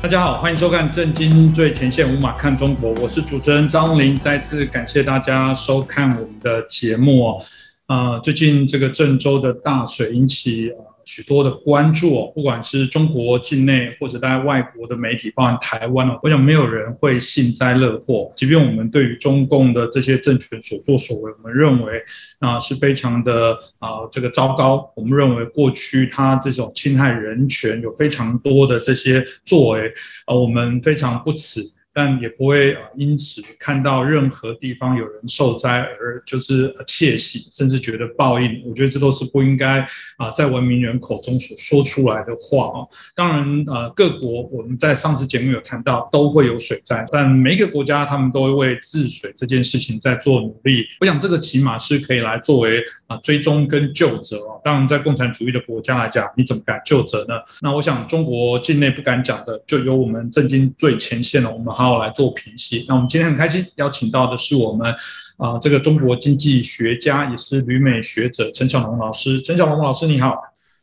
大家好，欢迎收看《震惊最前线》，无马看中国，我是主持人张林。再次感谢大家收看我们的节目哦。啊，最近这个郑州的大水引起。许多的关注哦，不管是中国境内或者在外国的媒体，包含台湾哦，我想没有人会幸灾乐祸。即便我们对于中共的这些政权所作所为，我们认为啊是非常的啊这个糟糕。我们认为过去他这种侵害人权有非常多的这些作为啊，我们非常不耻。但也不会啊，因此看到任何地方有人受灾而就是窃喜，甚至觉得报应。我觉得这都是不应该啊，在文明人口中所说出来的话啊。当然，呃，各国我们在上次节目有谈到都会有水灾，但每一个国家他们都会为治水这件事情在做努力。我想这个起码是可以来作为啊追踪跟救责哦。当然，在共产主义的国家来讲，你怎么敢救责呢？那我想中国境内不敢讲的，就由我们震惊最前线了。我们好。来做评析。那我们今天很开心邀请到的是我们啊，这个中国经济学家，也是旅美学者陈小龙老师。陈小龙老师，你好！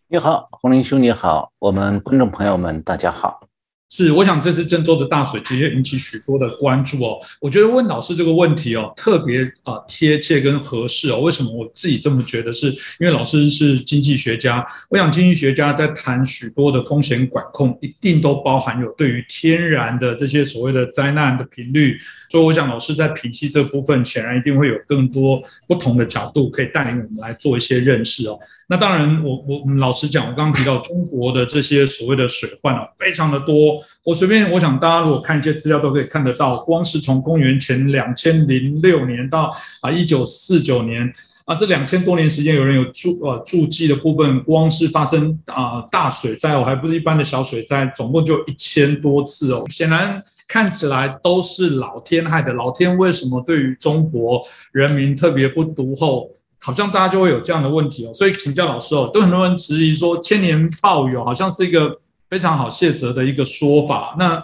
你好，洪林兄，你好，我们观众朋友们，大家好。是，我想这次郑州的大水直接引起许多的关注哦。我觉得问老师这个问题哦，特别啊贴切跟合适哦。为什么我自己这么觉得？是因为老师是经济学家，我想经济学家在谈许多的风险管控，一定都包含有对于天然的这些所谓的灾难的频率。所以我想老师在品析这部分，显然一定会有更多不同的角度可以带领我们来做一些认识哦。那当然，我我老实讲，我刚刚提到中国的这些所谓的水患啊，非常的多。我随便，我想大家如果看一些资料都可以看得到，光是从公元前两千零六年到啊一九四九年啊这两千多年时间，有人有注呃注记的部分，光是发生啊大水灾哦，还不是一般的小水灾，总共就一千多次哦。显然看起来都是老天害的，老天为什么对于中国人民特别不独厚？好像大家就会有这样的问题哦。所以请教老师哦，都很多人质疑说千年报有好像是一个。非常好谢责的一个说法。那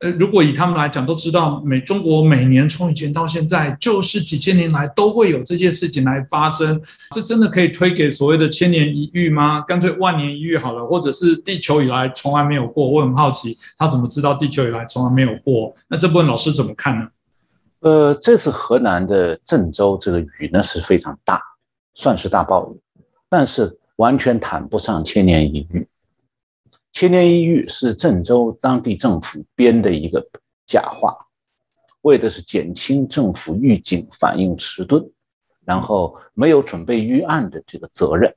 呃，如果以他们来讲，都知道每中国每年从以前到现在，就是几千年来都会有这些事情来发生。这真的可以推给所谓的千年一遇吗？干脆万年一遇好了，或者是地球以来从来没有过？我很好奇，他怎么知道地球以来从来没有过？那这部分老师怎么看呢？呃，这次河南的郑州这个雨呢是非常大，算是大暴雨，但是完全谈不上千年一遇。千年一遇是郑州当地政府编的一个假话，为的是减轻政府预警反应迟钝，然后没有准备预案的这个责任。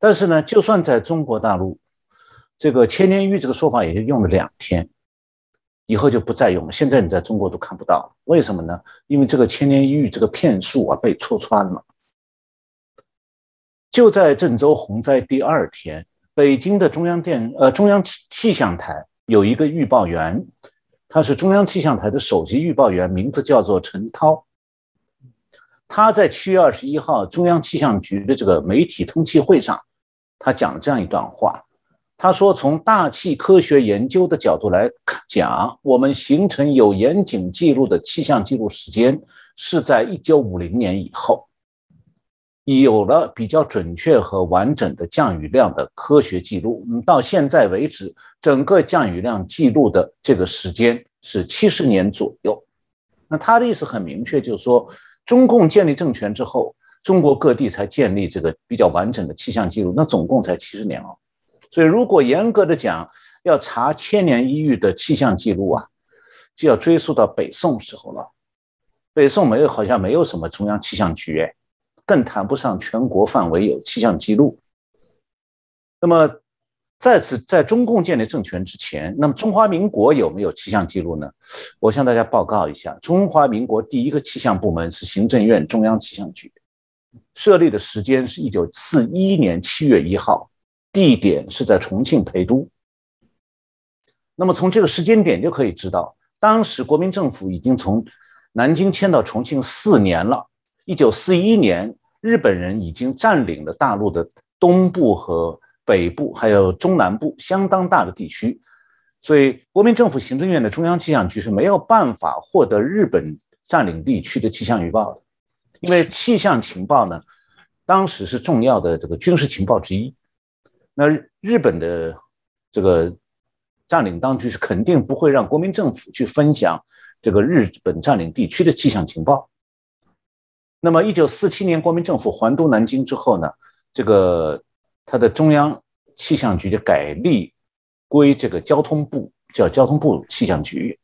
但是呢，就算在中国大陆，这个千年一遇这个说法也就用了两天，以后就不再用了。现在你在中国都看不到了，为什么呢？因为这个千年一遇这个骗术啊被戳穿了。就在郑州洪灾第二天。北京的中央电呃中央气气象台有一个预报员，他是中央气象台的首席预报员，名字叫做陈涛。他在七月二十一号中央气象局的这个媒体通气会上，他讲了这样一段话。他说：“从大气科学研究的角度来讲，我们形成有严谨记录的气象记录时间是在一九五零年以后。”有了比较准确和完整的降雨量的科学记录，嗯，到现在为止，整个降雨量记录的这个时间是七十年左右。那他的意思很明确，就是说，中共建立政权之后，中国各地才建立这个比较完整的气象记录，那总共才七十年哦。所以，如果严格的讲，要查千年一遇的气象记录啊，就要追溯到北宋时候了。北宋没有，好像没有什么中央气象局哎。更谈不上全国范围有气象记录。那么，在此在中共建立政权之前，那么中华民国有没有气象记录呢？我向大家报告一下，中华民国第一个气象部门是行政院中央气象局，设立的时间是一九四一年七月一号，地点是在重庆陪都。那么从这个时间点就可以知道，当时国民政府已经从南京迁到重庆四年了。一九四一年，日本人已经占领了大陆的东部和北部，还有中南部相当大的地区，所以国民政府行政院的中央气象局是没有办法获得日本占领地区的气象预报的，因为气象情报呢，当时是重要的这个军事情报之一。那日本的这个占领当局是肯定不会让国民政府去分享这个日本占领地区的气象情报。那么，一九四七年国民政府还都南京之后呢，这个他的中央气象局就改立归这个交通部，叫交通部气象局。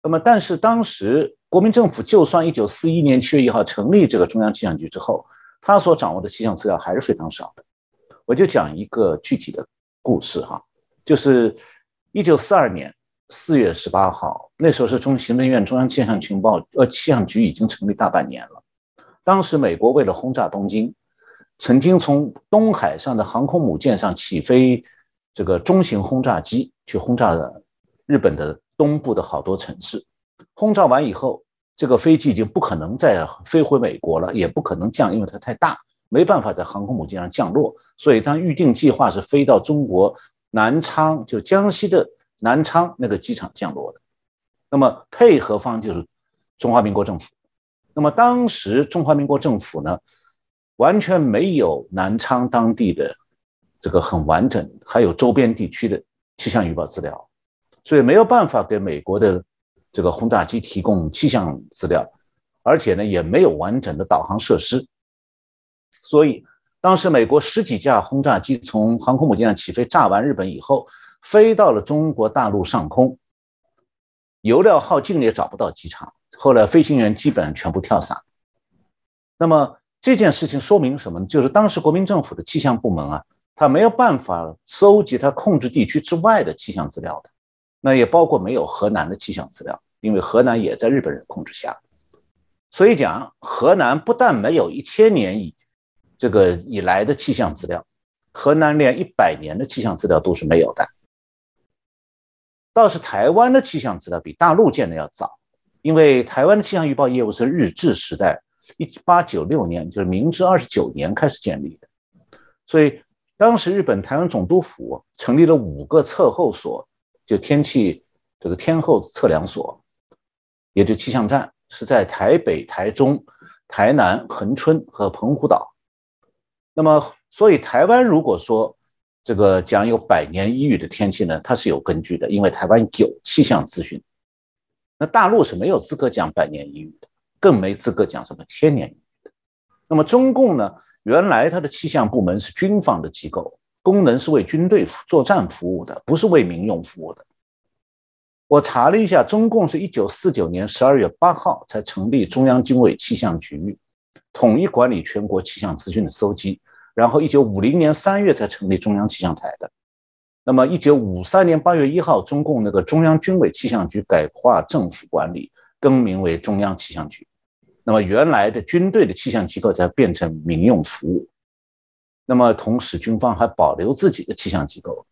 那么，但是当时国民政府就算一九四一年七月一号成立这个中央气象局之后，他所掌握的气象资料还是非常少的。我就讲一个具体的故事哈，就是一九四二年四月十八号，那时候是中行政院中央气象情报呃气象局已经成立大半年了。当时美国为了轰炸东京，曾经从东海上的航空母舰上起飞这个中型轰炸机去轰炸日本的。东部的好多城市，轰炸完以后，这个飞机已经不可能再飞回美国了，也不可能降，因为它太大，没办法在航空母舰上降落。所以，它预定计划是飞到中国南昌，就江西的南昌那个机场降落的。那么，配合方就是中华民国政府。那么，当时中华民国政府呢，完全没有南昌当地的这个很完整，还有周边地区的气象预报资料。所以没有办法给美国的这个轰炸机提供气象资料，而且呢也没有完整的导航设施。所以当时美国十几架轰炸机从航空母舰上起飞，炸完日本以后，飞到了中国大陆上空，油料耗尽了也找不到机场。后来飞行员基本上全部跳伞。那么这件事情说明什么呢？就是当时国民政府的气象部门啊，他没有办法搜集他控制地区之外的气象资料的。那也包括没有河南的气象资料，因为河南也在日本人控制下，所以讲河南不但没有一千年以这个以来的气象资料，河南连一百年的气象资料都是没有的。倒是台湾的气象资料比大陆建的要早，因为台湾的气象预报业务是日治时代一八九六年，就是明治二十九年开始建立的，所以当时日本台湾总督府成立了五个测候所。就天气这个天候测量所，也就气象站，是在台北、台中、台南、恒春和澎湖岛。那么，所以台湾如果说这个讲有百年一遇的天气呢，它是有根据的，因为台湾有气象资讯。那大陆是没有资格讲百年一遇的，更没资格讲什么千年一遇的。那么中共呢，原来它的气象部门是军方的机构。功能是为军队作战服务的，不是为民用服务的。我查了一下，中共是一九四九年十二月八号才成立中央经纬气象局，统一管理全国气象资讯的搜集。然后一九五零年三月才成立中央气象台的。那么一九五三年八月一号，中共那个中央军委气象局改划政府管理，更名为中央气象局。那么原来的军队的气象机构才变成民用服务。那么，同时军方还保留自己的气象机构。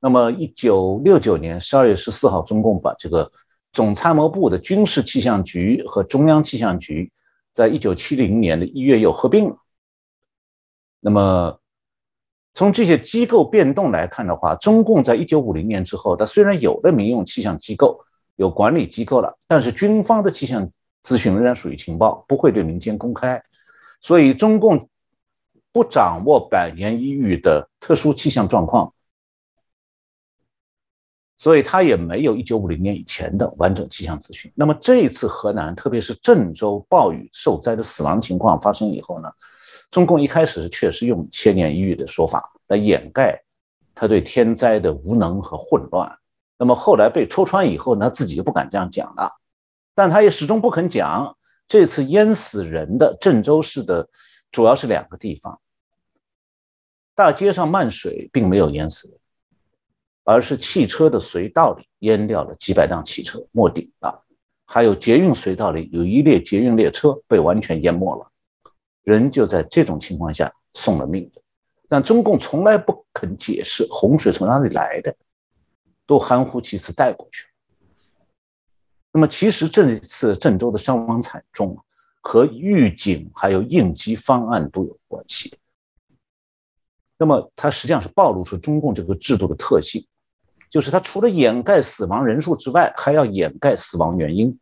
那么，一九六九年十二月十四号，中共把这个总参谋部的军事气象局和中央气象局，在一九七零年的一月又合并了。那么，从这些机构变动来看的话，中共在一九五零年之后，它虽然有了民用气象机构、有管理机构了，但是军方的气象咨询仍然属于情报，不会对民间公开。所以，中共。不掌握百年一遇的特殊气象状况，所以他也没有一九五零年以前的完整气象资讯。那么这一次河南，特别是郑州暴雨受灾的死亡情况发生以后呢，中共一开始确实用千年一遇的说法来掩盖他对天灾的无能和混乱。那么后来被戳穿以后呢，自己就不敢这样讲了，但他也始终不肯讲这次淹死人的郑州市的主要是两个地方。大街上漫水，并没有淹死人，而是汽车的隧道里淹掉了几百辆汽车，没顶了。还有捷运隧道里有一列捷运列车被完全淹没了，人就在这种情况下送了命。但中共从来不肯解释洪水从哪里来的，都含糊其辞带过去了。那么，其实这一次郑州的伤亡惨重，和预警还有应急方案都有关系。那么，它实际上是暴露出中共这个制度的特性，就是它除了掩盖死亡人数之外，还要掩盖死亡原因，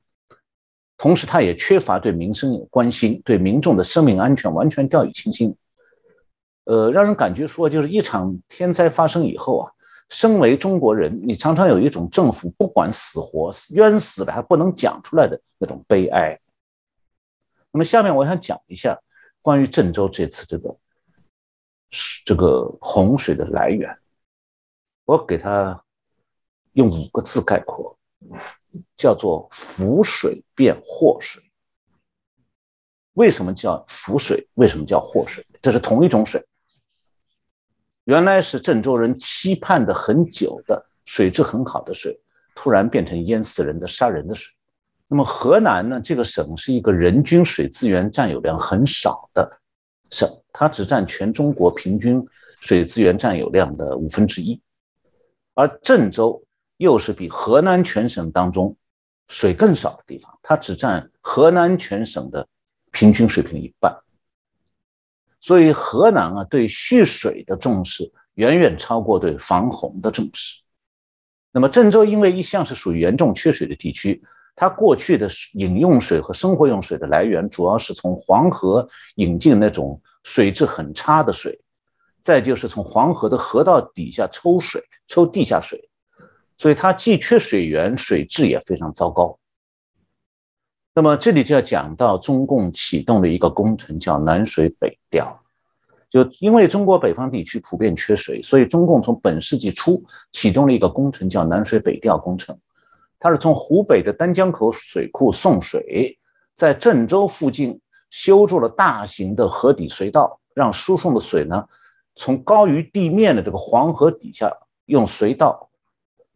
同时它也缺乏对民生有关心，对民众的生命安全完全掉以轻心。呃，让人感觉说，就是一场天灾发生以后啊，身为中国人，你常常有一种政府不管死活、冤死了还不能讲出来的那种悲哀。那么下面我想讲一下关于郑州这次这个这个洪水的来源，我给他用五个字概括，叫做“福水变祸水”。为什么叫福水？为什么叫祸水？这是同一种水。原来是郑州人期盼的很久的水质很好的水，突然变成淹死人的、杀人的水。那么河南呢？这个省是一个人均水资源占有量很少的省，它只占全中国平均水资源占有量的五分之一，而郑州又是比河南全省当中水更少的地方，它只占河南全省的。平均水平一半，所以河南啊对蓄水的重视远远超过对防洪的重视。那么郑州因为一向是属于严重缺水的地区，它过去的饮用水和生活用水的来源主要是从黄河引进那种水质很差的水，再就是从黄河的河道底下抽水、抽地下水，所以它既缺水源，水质也非常糟糕。那么这里就要讲到中共启动的一个工程，叫南水北调。就因为中国北方地区普遍缺水，所以中共从本世纪初启动了一个工程，叫南水北调工程。它是从湖北的丹江口水库送水，在郑州附近修筑了大型的河底隧道，让输送的水呢从高于地面的这个黄河底下用隧道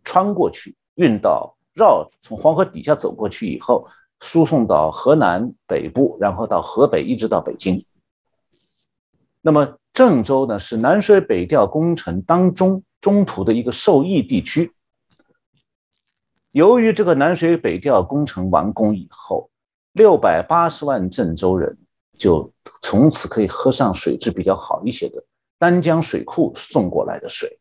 穿过去，运到绕从黄河底下走过去以后。输送到河南北部，然后到河北，一直到北京。那么郑州呢，是南水北调工程当中中途的一个受益地区。由于这个南水北调工程完工以后，六百八十万郑州人就从此可以喝上水质比较好一些的丹江水库送过来的水。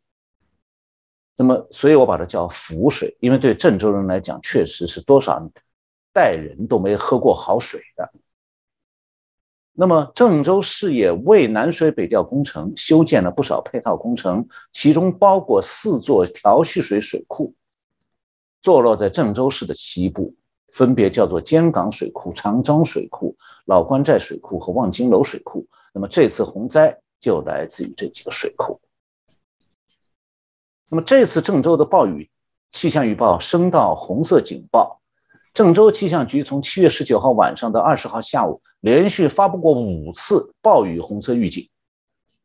那么，所以我把它叫福水，因为对郑州人来讲，确实是多少。代人都没喝过好水的。那么，郑州市也为南水北调工程修建了不少配套工程，其中包括四座调蓄水水库，坐落在郑州市的西部，分别叫做尖岗水库、长张水库、老关寨水库和望京楼水库。那么，这次洪灾就来自于这几个水库。那么，这次郑州的暴雨气象预报升到红色警报。郑州气象局从七月十九号晚上到二十号下午，连续发布过五次暴雨红色预警。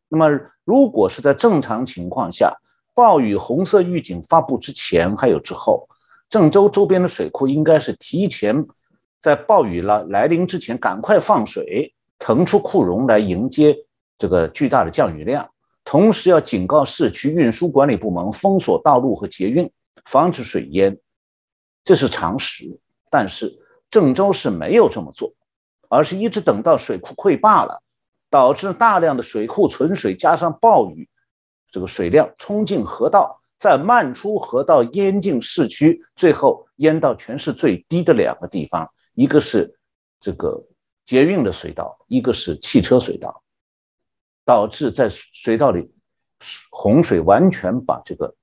那么，如果是在正常情况下，暴雨红色预警发布之前还有之后，郑州周边的水库应该是提前在暴雨来来临之前赶快放水，腾出库容来迎接这个巨大的降雨量。同时，要警告市区运输管理部门封锁道路和捷运，防止水淹，这是常识。但是郑州市没有这么做，而是一直等到水库溃坝了，导致大量的水库存水，加上暴雨，这个水量冲进河道，再漫出河道淹进市区，最后淹到全市最低的两个地方，一个是这个捷运的隧道，一个是汽车隧道，导致在隧道里洪水完全把这个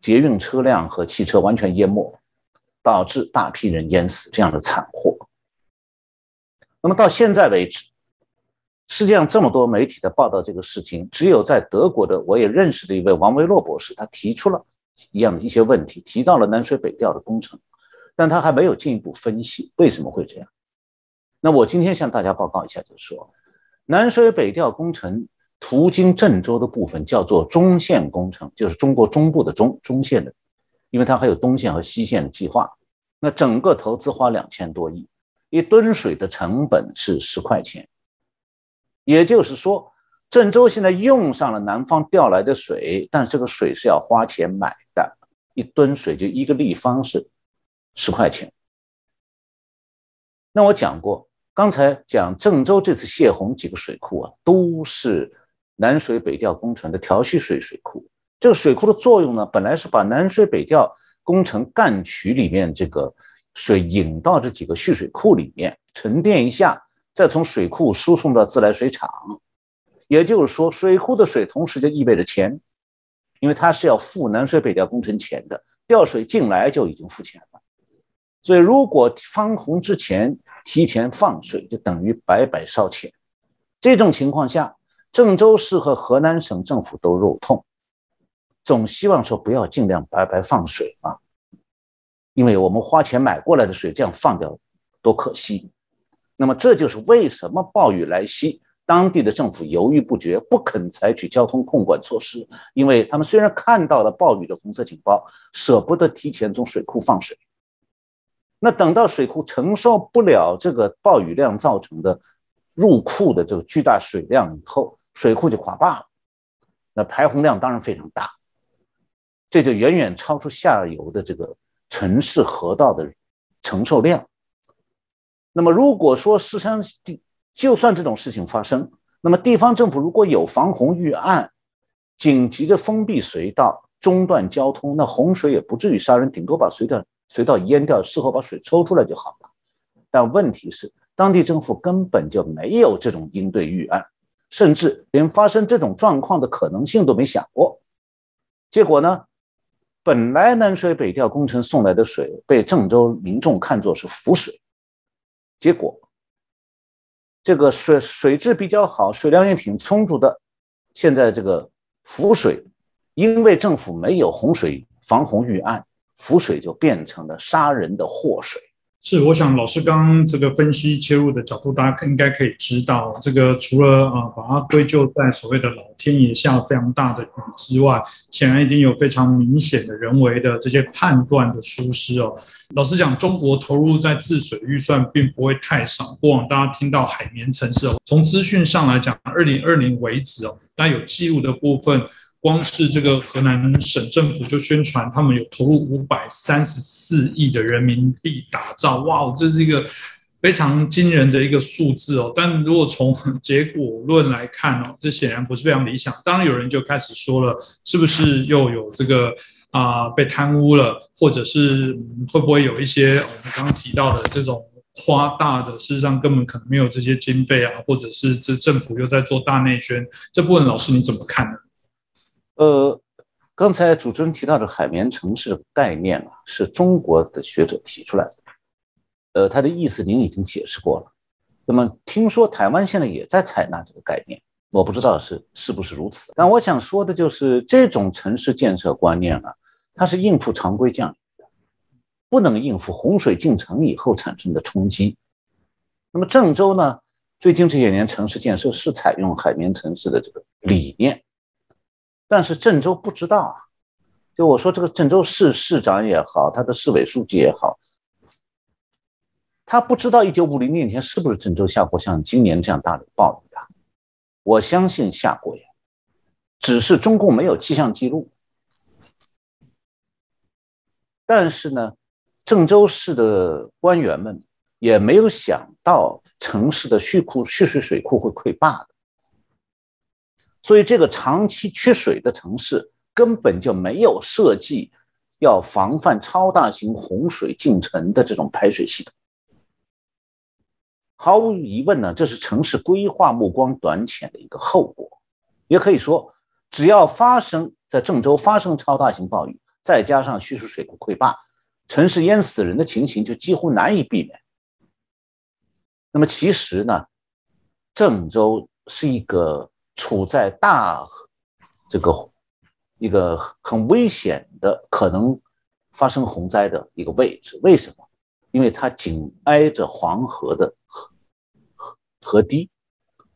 捷运车辆和汽车完全淹没。导致大批人淹死这样的惨祸。那么到现在为止，世界上这么多媒体在报道这个事情，只有在德国的我也认识的一位王维洛博士，他提出了一样的一些问题，提到了南水北调的工程，但他还没有进一步分析为什么会这样。那我今天向大家报告一下，就是说，南水北调工程途经郑州的部分叫做中线工程，就是中国中部的中中线的。因为它还有东线和西线的计划，那整个投资花两千多亿，一吨水的成本是十块钱，也就是说，郑州现在用上了南方调来的水，但这个水是要花钱买的，一吨水就一个立方是十块钱。那我讲过，刚才讲郑州这次泄洪几个水库啊，都是南水北调工程的调蓄水水库。这个水库的作用呢，本来是把南水北调工程干渠里面这个水引到这几个蓄水库里面沉淀一下，再从水库输送到自来水厂。也就是说，水库的水同时就意味着钱。因为它是要付南水北调工程钱的，调水进来就已经付钱了。所以如果放洪之前提前放水，就等于白白烧钱。这种情况下，郑州市和河南省政府都肉痛，总希望说不要尽量白白放水啊，因为我们花钱买过来的水这样放掉多可惜。那么这就是为什么暴雨来袭，当地的政府犹豫不决，不肯采取交通控管措施，因为他们虽然看到了暴雨的红色警报，舍不得提前从水库放水。那等到水库承受不了这个暴雨量造成的入库的这个巨大水量以后，水库就垮坝了，那排洪量当然非常大，这就远远超出下游的这个城市河道的承受量。那么如果说实际上地，就算这种事情发生，那么地方政府如果有防洪预案，紧急的封闭隧道，中断交通，那洪水也不至于杀人，顶多把隧道隧道淹掉，事后把水抽出来就好了。但问题是，当地政府根本就没有这种应对预案。甚至连发生这种状况的可能性都没想过，结果呢？本来南水北调工程送来的水被郑州民众看作是浮水，结果这个水水质比较好、水量也挺充足的，现在这个浮水，因为政府没有洪水防洪预案，浮水就变成了杀人的祸水。是，我想老师刚刚这个分析切入的角度，大家应该可以知道，这个除了啊把它归咎在所谓的老天爷下非常大的雨之外，显然一定有非常明显的人为的这些判断的疏失哦。老实讲，中国投入在治水预算并不会太少。过往大家听到海绵城市哦，从资讯上来讲，二零二零为止哦，大家有记录的部分。光是这个河南省政府就宣传，他们有投入五百三十四亿的人民币打造，哇，这是一个非常惊人的一个数字哦。但如果从结果论来看哦，这显然不是非常理想。当然有人就开始说了，是不是又有这个啊被贪污了，或者是会不会有一些我们刚刚提到的这种夸大的，事实上根本可能没有这些经费啊，或者是这政府又在做大内宣，这部分老师你怎么看呢？呃，刚才主持人提到的海绵城市概念啊，是中国的学者提出来的。呃，他的意思您已经解释过了。那么听说台湾现在也在采纳这个概念，我不知道是是不是如此。但我想说的就是这种城市建设观念啊，它是应付常规降雨的，不能应付洪水进城以后产生的冲击。那么郑州呢，最近这些年城市建设是采用海绵城市的这个理念。但是郑州不知道啊，就我说这个郑州市市长也好，他的市委书记也好，他不知道一九五零年前是不是郑州下过像今年这样大的暴雨啊？我相信下过呀，只是中共没有气象记录。但是呢，郑州市的官员们也没有想到城市的蓄库蓄水水库会溃坝的。所以，这个长期缺水的城市根本就没有设计要防范超大型洪水进城的这种排水系统。毫无疑问呢，这是城市规划目光短浅的一个后果。也可以说，只要发生在郑州发生超大型暴雨，再加上蓄水水库溃坝，城市淹死人的情形就几乎难以避免。那么，其实呢，郑州是一个。处在大这个一个很危险的可能发生洪灾的一个位置，为什么？因为它紧挨着黄河的河河河堤。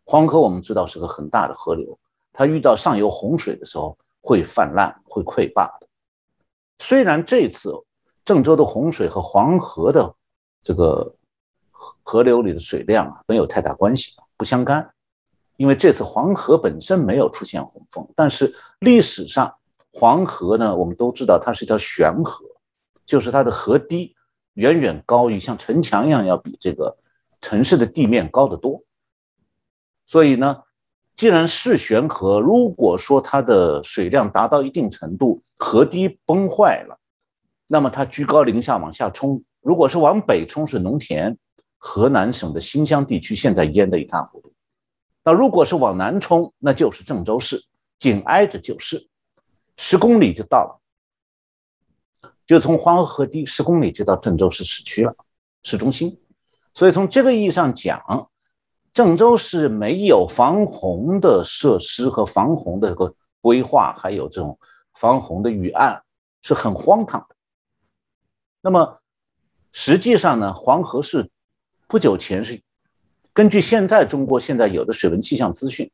黄河我们知道是个很大的河流，它遇到上游洪水的时候会泛滥、会溃坝的。虽然这次郑州的洪水和黄河的这个河河流里的水量啊没有太大关系，不相干。因为这次黄河本身没有出现洪峰，但是历史上黄河呢，我们都知道它是一条悬河，就是它的河堤远远高于像城墙一样，要比这个城市的地面高得多。所以呢，既然是悬河，如果说它的水量达到一定程度，河堤崩坏了，那么它居高临下往下冲，如果是往北冲是农田，河南省的新乡地区现在淹得一塌糊涂。那如果是往南冲，那就是郑州市，紧挨着就是。十公里就到了，就从黄河河堤十公里就到郑州市市区了，市中心。所以从这个意义上讲，郑州市没有防洪的设施和防洪的个规划，还有这种防洪的预案，是很荒唐的。那么实际上呢，黄河是不久前是根据现在中国现在有的水文气象资讯，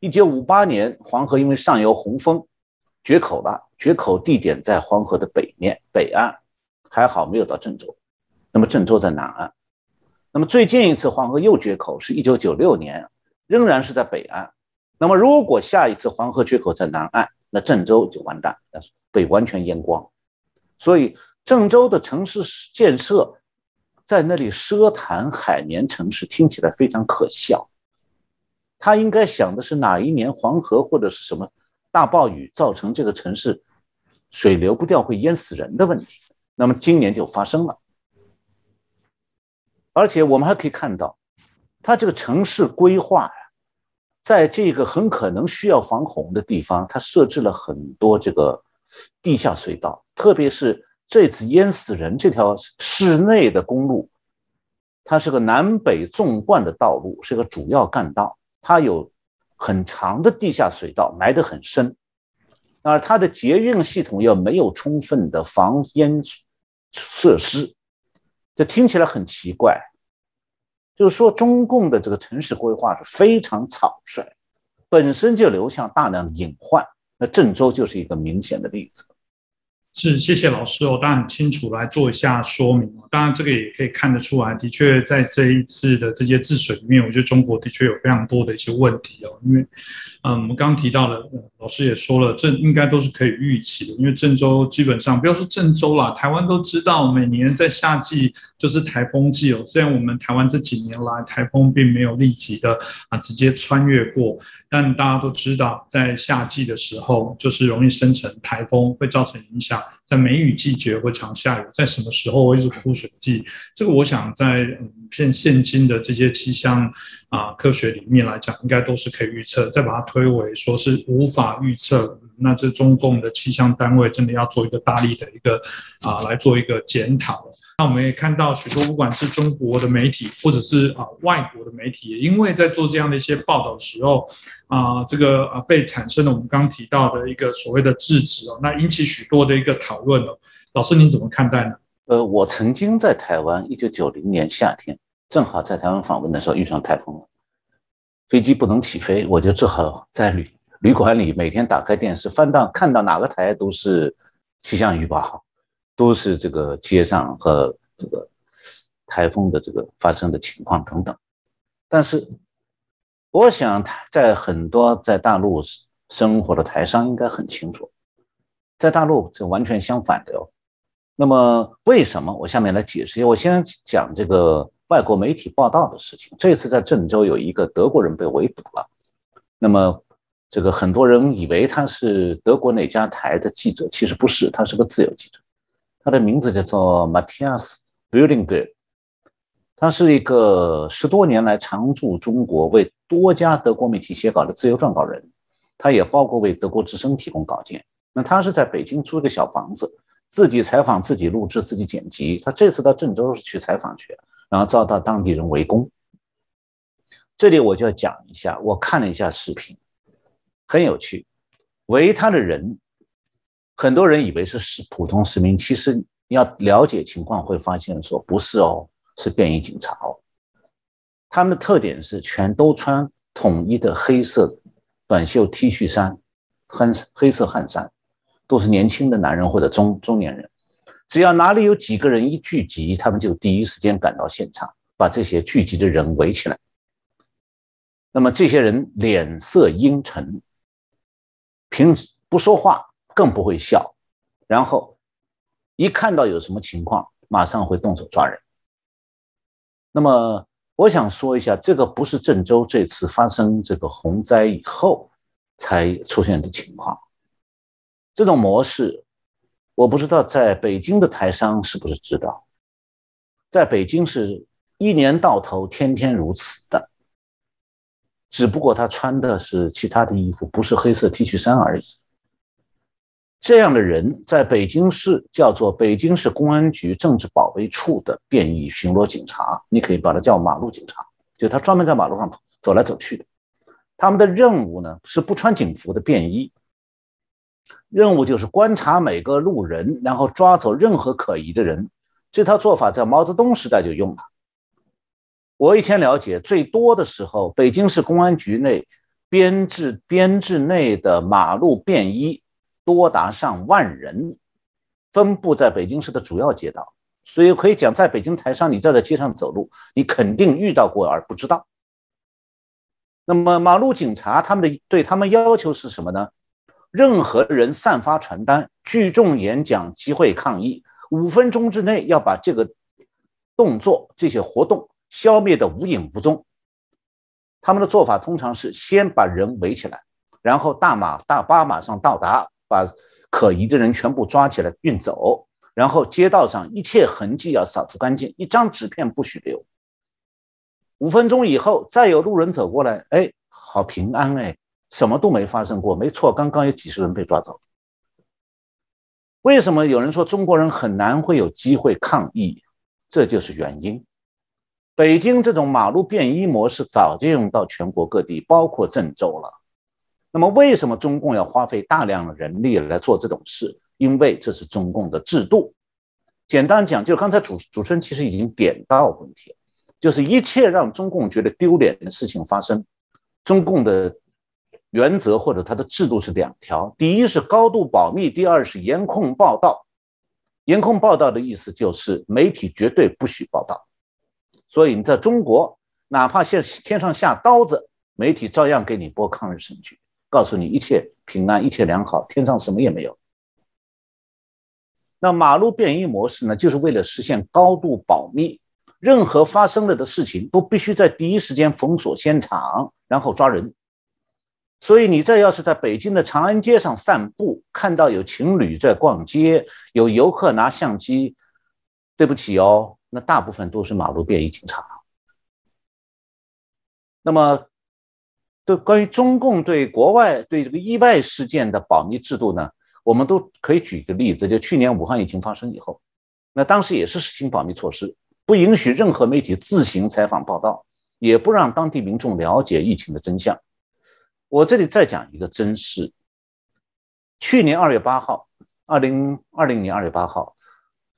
一九五八年黄河因为上游洪峰决口了，决口地点在黄河的北面北岸，还好没有到郑州。那么郑州在南岸。那么最近一次黄河又决口是一九九六年，仍然是在北岸。那么如果下一次黄河决口在南岸，那郑州就完蛋，被完全淹光。所以郑州的城市建设在那里奢谈海绵城市，听起来非常可笑。他应该想的是哪一年黄河或者是什么大暴雨造成这个城市水流不掉会淹死人的问题，那么今年就发生了。而且我们还可以看到，它这个城市规划呀，在这个很可能需要防洪的地方，它设置了很多这个地下隧道。特别是这次淹死人这条市内的公路，它是个南北纵贯的道路，是个主要干道，它有很长的地下水道，埋得很深。而它的捷运系统又没有充分的防淹设施。这听起来很奇怪，就是说中共的这个城市规划是非常草率，本身就留下大量隐患。那郑州就是一个明显的例子。是，谢谢老师哦，当然很清楚来做一下说明当然，这个也可以看得出来，的确在这一次的这些治水里面，我觉得中国的确有非常多的一些问题哦。因为，嗯，我们刚刚提到了，老师也说了，这应该都是可以预期的。因为郑州基本上，不要说郑州啦，台湾都知道，每年在夏季就是台风季哦。虽然我们台湾这几年来台风并没有立即的啊直接穿越过，但大家都知道，在夏季的时候，就是容易生成台风，会造成影响。在梅雨季节会常下雨，在什么时候会是枯水季？这个我想在现现今的这些气象啊科学里面来讲，应该都是可以预测。再把它推为说是无法预测，那这中共的气象单位真的要做一个大力的一个啊来做一个检讨。那我们也看到许多，不管是中国的媒体，或者是啊外国的媒体，也因为在做这样的一些报道的时候，啊，这个啊被产生了我们刚提到的一个所谓的制止哦，那引起许多的一个讨论了。老师您怎么看待呢？呃，我曾经在台湾，一九九零年夏天，正好在台湾访问的时候遇上台风了，飞机不能起飞，我就只好在旅旅馆里每天打开电视，翻到看到哪个台都是气象预报。都是这个街上和这个台风的这个发生的情况等等，但是我想在很多在大陆生活的台商应该很清楚，在大陆是完全相反的哦。那么为什么？我下面来解释一下。我先讲这个外国媒体报道的事情。这次在郑州有一个德国人被围堵了，那么这个很多人以为他是德国哪家台的记者，其实不是，他是个自由记者。他的名字叫做 Matthias b u i l d i n g e r 他是一个十多年来常驻中国、为多家德国媒体写稿的自由撰稿人，他也包括为德国之声提供稿件。那他是在北京租一个小房子，自己采访、自己录制、自己剪辑。他这次到郑州是去采访去，然后遭到当地人围攻。这里我就要讲一下，我看了一下视频，很有趣，围他的人。很多人以为是是普通市民，其实要了解情况会发现说不是哦，是便衣警察哦。他们的特点是全都穿统一的黑色短袖 T 恤衫，黑黑色汗衫，都是年轻的男人或者中中年人。只要哪里有几个人一聚集，他们就第一时间赶到现场，把这些聚集的人围起来。那么这些人脸色阴沉，平时不说话。更不会笑，然后一看到有什么情况，马上会动手抓人。那么我想说一下，这个不是郑州这次发生这个洪灾以后才出现的情况，这种模式我不知道在北京的台商是不是知道，在北京是一年到头天天如此的，只不过他穿的是其他的衣服，不是黑色 T 恤衫而已。这样的人在北京市叫做北京市公安局政治保卫处的便衣巡逻警察，你可以把他叫马路警察，就他专门在马路上走来走去的。他们的任务呢是不穿警服的便衣，任务就是观察每个路人，然后抓走任何可疑的人。这套做法在毛泽东时代就用了。我以前了解，最多的时候，北京市公安局内编制编制内的马路便衣。多达上万人，分布在北京市的主要街道，所以可以讲，在北京台上，你站在街上走路，你肯定遇到过而不知道。那么，马路警察他们的对他们要求是什么呢？任何人散发传单、聚众演讲、集会抗议，五分钟之内要把这个动作、这些活动消灭的无影无踪。他们的做法通常是先把人围起来，然后大马大巴马上到达。把可疑的人全部抓起来运走，然后街道上一切痕迹要扫除干净，一张纸片不许留。五分钟以后，再有路人走过来，哎，好平安哎，什么都没发生过。没错，刚刚有几十人被抓走。为什么有人说中国人很难会有机会抗议？这就是原因。北京这种马路便衣模式早就用到全国各地，包括郑州了。那么，为什么中共要花费大量的人力来做这种事？因为这是中共的制度。简单讲，就刚才主主持人其实已经点到问题了，就是一切让中共觉得丢脸的事情发生，中共的原则或者它的制度是两条：第一是高度保密，第二是严控报道。严控报道的意思就是媒体绝对不许报道。所以你在中国，哪怕现天上下刀子，媒体照样给你播抗日神剧。告诉你一切平安，一切良好，天上什么也没有。那马路便衣模式呢？就是为了实现高度保密，任何发生了的事情都必须在第一时间封锁现场，然后抓人。所以你这要是在北京的长安街上散步，看到有情侣在逛街，有游客拿相机，对不起哦，那大部分都是马路便衣警察。那么。对关于中共对国外对这个意外事件的保密制度呢，我们都可以举一个例子，就去年武汉疫情发生以后，那当时也是实行保密措施，不允许任何媒体自行采访报道，也不让当地民众了解疫情的真相。我这里再讲一个真事：去年二月八号，二零二零年二月八号，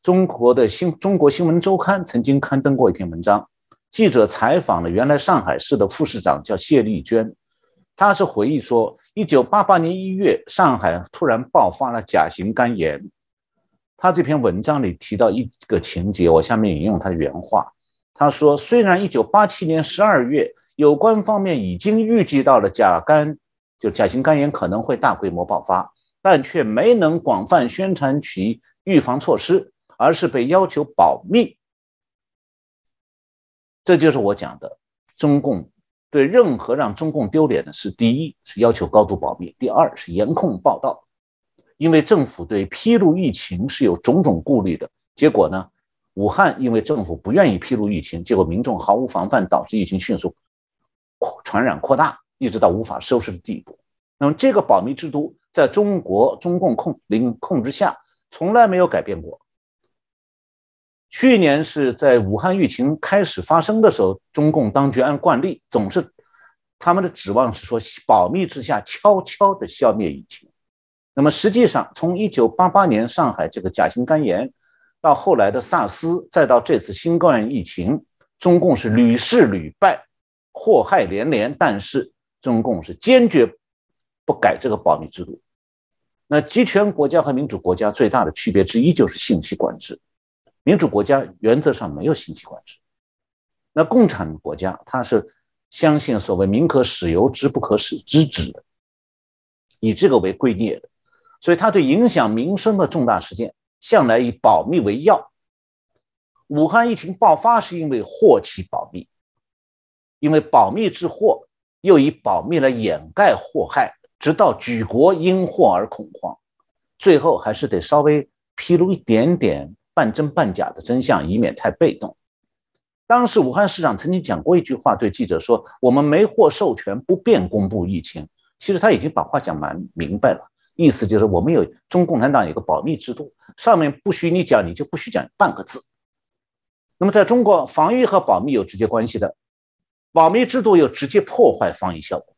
中国的新中国新闻周刊曾经刊登过一篇文章，记者采访了原来上海市的副市长，叫谢丽娟。他是回忆说，一九八八年一月，上海突然爆发了甲型肝炎。他这篇文章里提到一个情节，我下面引用他的原话。他说：“虽然一九八七年十二月，有关方面已经预计到了甲肝，就甲型肝炎可能会大规模爆发，但却没能广泛宣传其预防措施，而是被要求保密。这就是我讲的中共。”对任何让中共丢脸的事，第一是要求高度保密，第二是严控报道，因为政府对披露疫情是有种种顾虑的。结果呢，武汉因为政府不愿意披露疫情，结果民众毫无防范，导致疫情迅速传染扩大，一直到无法收拾的地步。那么这个保密制度在中国中共控领控制下从来没有改变过。去年是在武汉疫情开始发生的时候，中共当局按惯例总是他们的指望是说保密之下悄悄的消灭疫情。那么实际上，从1988年上海这个甲型肝炎，到后来的萨斯，再到这次新冠疫情，中共是屡试屡败，祸害连连。但是中共是坚决不改这个保密制度。那集权国家和民主国家最大的区别之一就是信息管制。民主国家原则上没有信息管制，那共产国家它是相信所谓“民可使由之，不可使知之”的，以这个为圭臬的，所以他对影响民生的重大事件向来以保密为要。武汉疫情爆发是因为祸其保密，因为保密之祸，又以保密来掩盖祸害，直到举国因祸而恐慌，最后还是得稍微披露一点点。半真半假的真相，以免太被动。当时武汉市长曾经讲过一句话，对记者说：“我们没获授权，不便公布疫情。”其实他已经把话讲蛮明白了，意思就是我们有中共产党有个保密制度，上面不许你讲，你就不许讲半个字。那么在中国，防御和保密有直接关系的，保密制度又直接破坏防疫效果。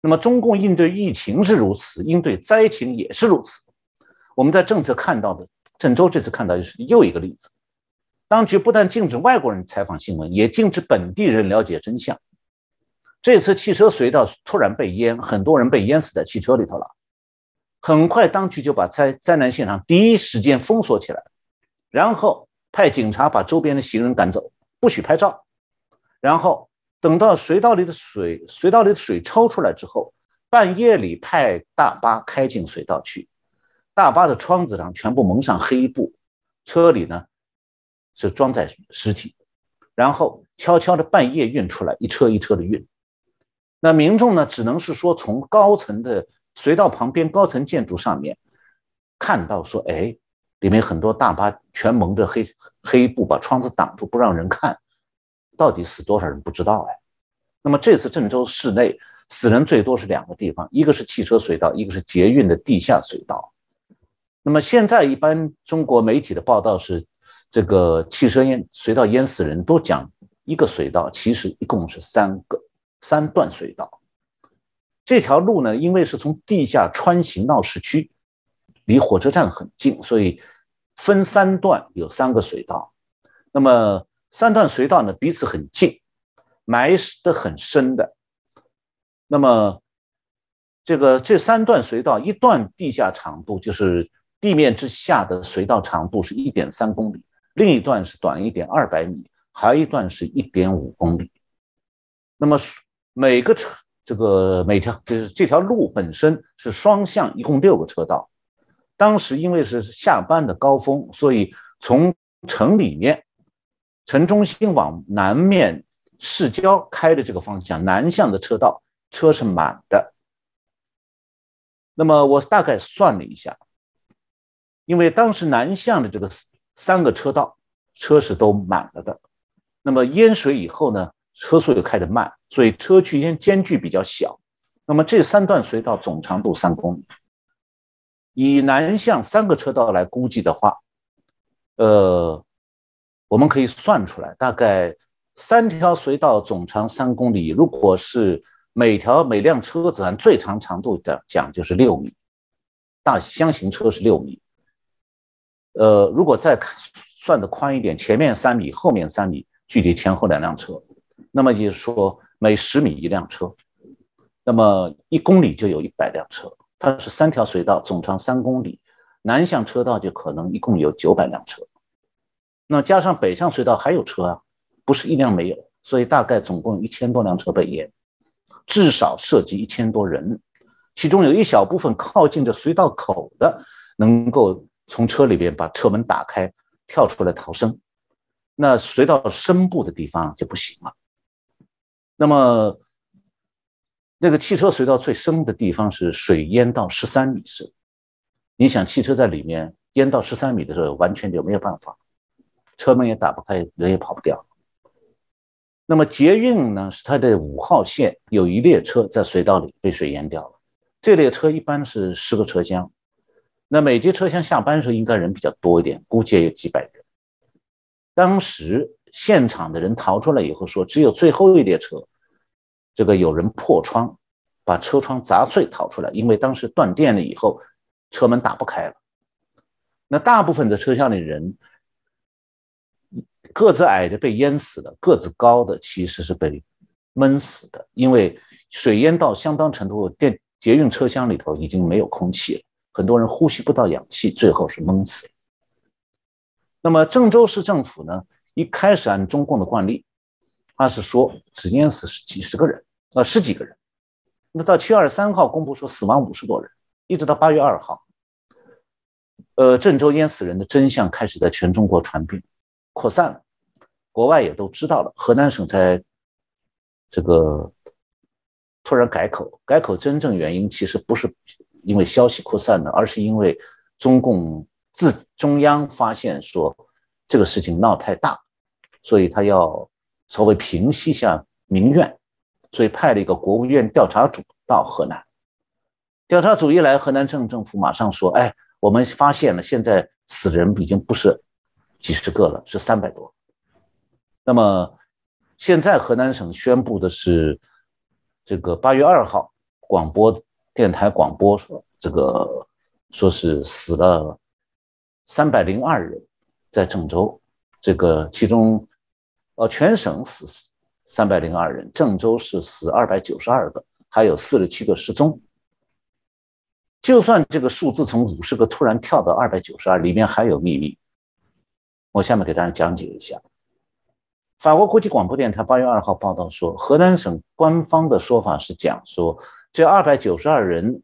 那么中共应对疫情是如此，应对灾情也是如此。我们在政策看到的，郑州这次看到就是又一个例子。当局不但禁止外国人采访新闻，也禁止本地人了解真相。这次汽车隧道突然被淹，很多人被淹死在汽车里头了。很快，当局就把灾灾难现场第一时间封锁起来，然后派警察把周边的行人赶走，不许拍照。然后等到隧道里的水隧道里的水抽出来之后，半夜里派大巴开进隧道去，大巴的窗子上全部蒙上黑布，车里呢。是装载尸体，然后悄悄的半夜运出来，一车一车的运。那民众呢，只能是说从高层的隧道旁边高层建筑上面看到说，哎，里面很多大巴全蒙着黑黑布，把窗子挡住，不让人看。到底死多少人不知道哎。那么这次郑州市内死人最多是两个地方，一个是汽车隧道，一个是捷运的地下隧道。那么现在一般中国媒体的报道是。这个汽车淹隧道淹死人都讲一个隧道，其实一共是三个三段隧道。这条路呢，因为是从地下穿行到市区，离火车站很近，所以分三段有三个隧道。那么三段隧道呢，彼此很近，埋的很深的。那么这个这三段隧道，一段地下长度就是地面之下的隧道长度是一点三公里。另一段是短一点，二百米，还有一段是一点五公里。那么每个车，这个每条就是这条路本身是双向，一共六个车道。当时因为是下班的高峰，所以从城里面，城中心往南面市郊开的这个方向，南向的车道车是满的。那么我大概算了一下，因为当时南向的这个。三个车道车是都满了的，那么淹水以后呢，车速又开得慢，所以车距间间距比较小。那么这三段隧道总长度三公里，以南向三个车道来估计的话，呃，我们可以算出来，大概三条隧道总长三公里，如果是每条每辆车子按最长长度的讲就是六米，大箱型车是六米。呃，如果再算的宽一点，前面三米，后面三米，距离前后两辆车，那么就是说每十米一辆车，那么一公里就有一百辆车。它是三条隧道，总长三公里，南向车道就可能一共有九百辆车。那加上北向隧道还有车啊，不是一辆没有，所以大概总共有一千多辆车被淹，至少涉及一千多人，其中有一小部分靠近着隧道口的能够。从车里边把车门打开，跳出来逃生，那隧道深部的地方就不行了。那么，那个汽车隧道最深的地方是水淹到十三米深。你想，汽车在里面淹到十三米的时候，完全就没有办法，车门也打不开，人也跑不掉。那么捷运呢？是它的五号线有一列车在隧道里被水淹掉了，这列车一般是十个车厢。那每节车厢下班的时候应该人比较多一点，估计也有几百人。当时现场的人逃出来以后说，只有最后一列车，这个有人破窗，把车窗砸碎逃出来，因为当时断电了以后，车门打不开了。那大部分的车厢里人，个子矮的被淹死了，个子高的其实是被闷死的，因为水淹到相当程度，电捷运车厢里头已经没有空气了。很多人呼吸不到氧气，最后是闷死。那么郑州市政府呢？一开始按中共的惯例，他是说只淹死几十个人，呃，十几个人。那到七月二十三号公布说死亡五十多人，一直到八月二号，呃，郑州淹死人的真相开始在全中国传遍、扩散了，国外也都知道了。河南省在这个突然改口，改口真正原因其实不是。因为消息扩散了，而是因为中共自中央发现说这个事情闹太大，所以他要稍微平息一下民怨，所以派了一个国务院调查组到河南。调查组一来，河南省政府马上说：“哎，我们发现了，现在死人已经不是几十个了，是三百多。”那么现在河南省宣布的是，这个八月二号广播电台广播说，这个说是死了三百零二人，在郑州，这个其中，呃，全省死三百零二人，郑州是死二百九十二个，还有四十七个失踪。就算这个数字从五十个突然跳到二百九十二，里面还有秘密。我下面给大家讲解一下。法国国际广播电台八月二号报道说，河南省官方的说法是讲说，这二百九十二人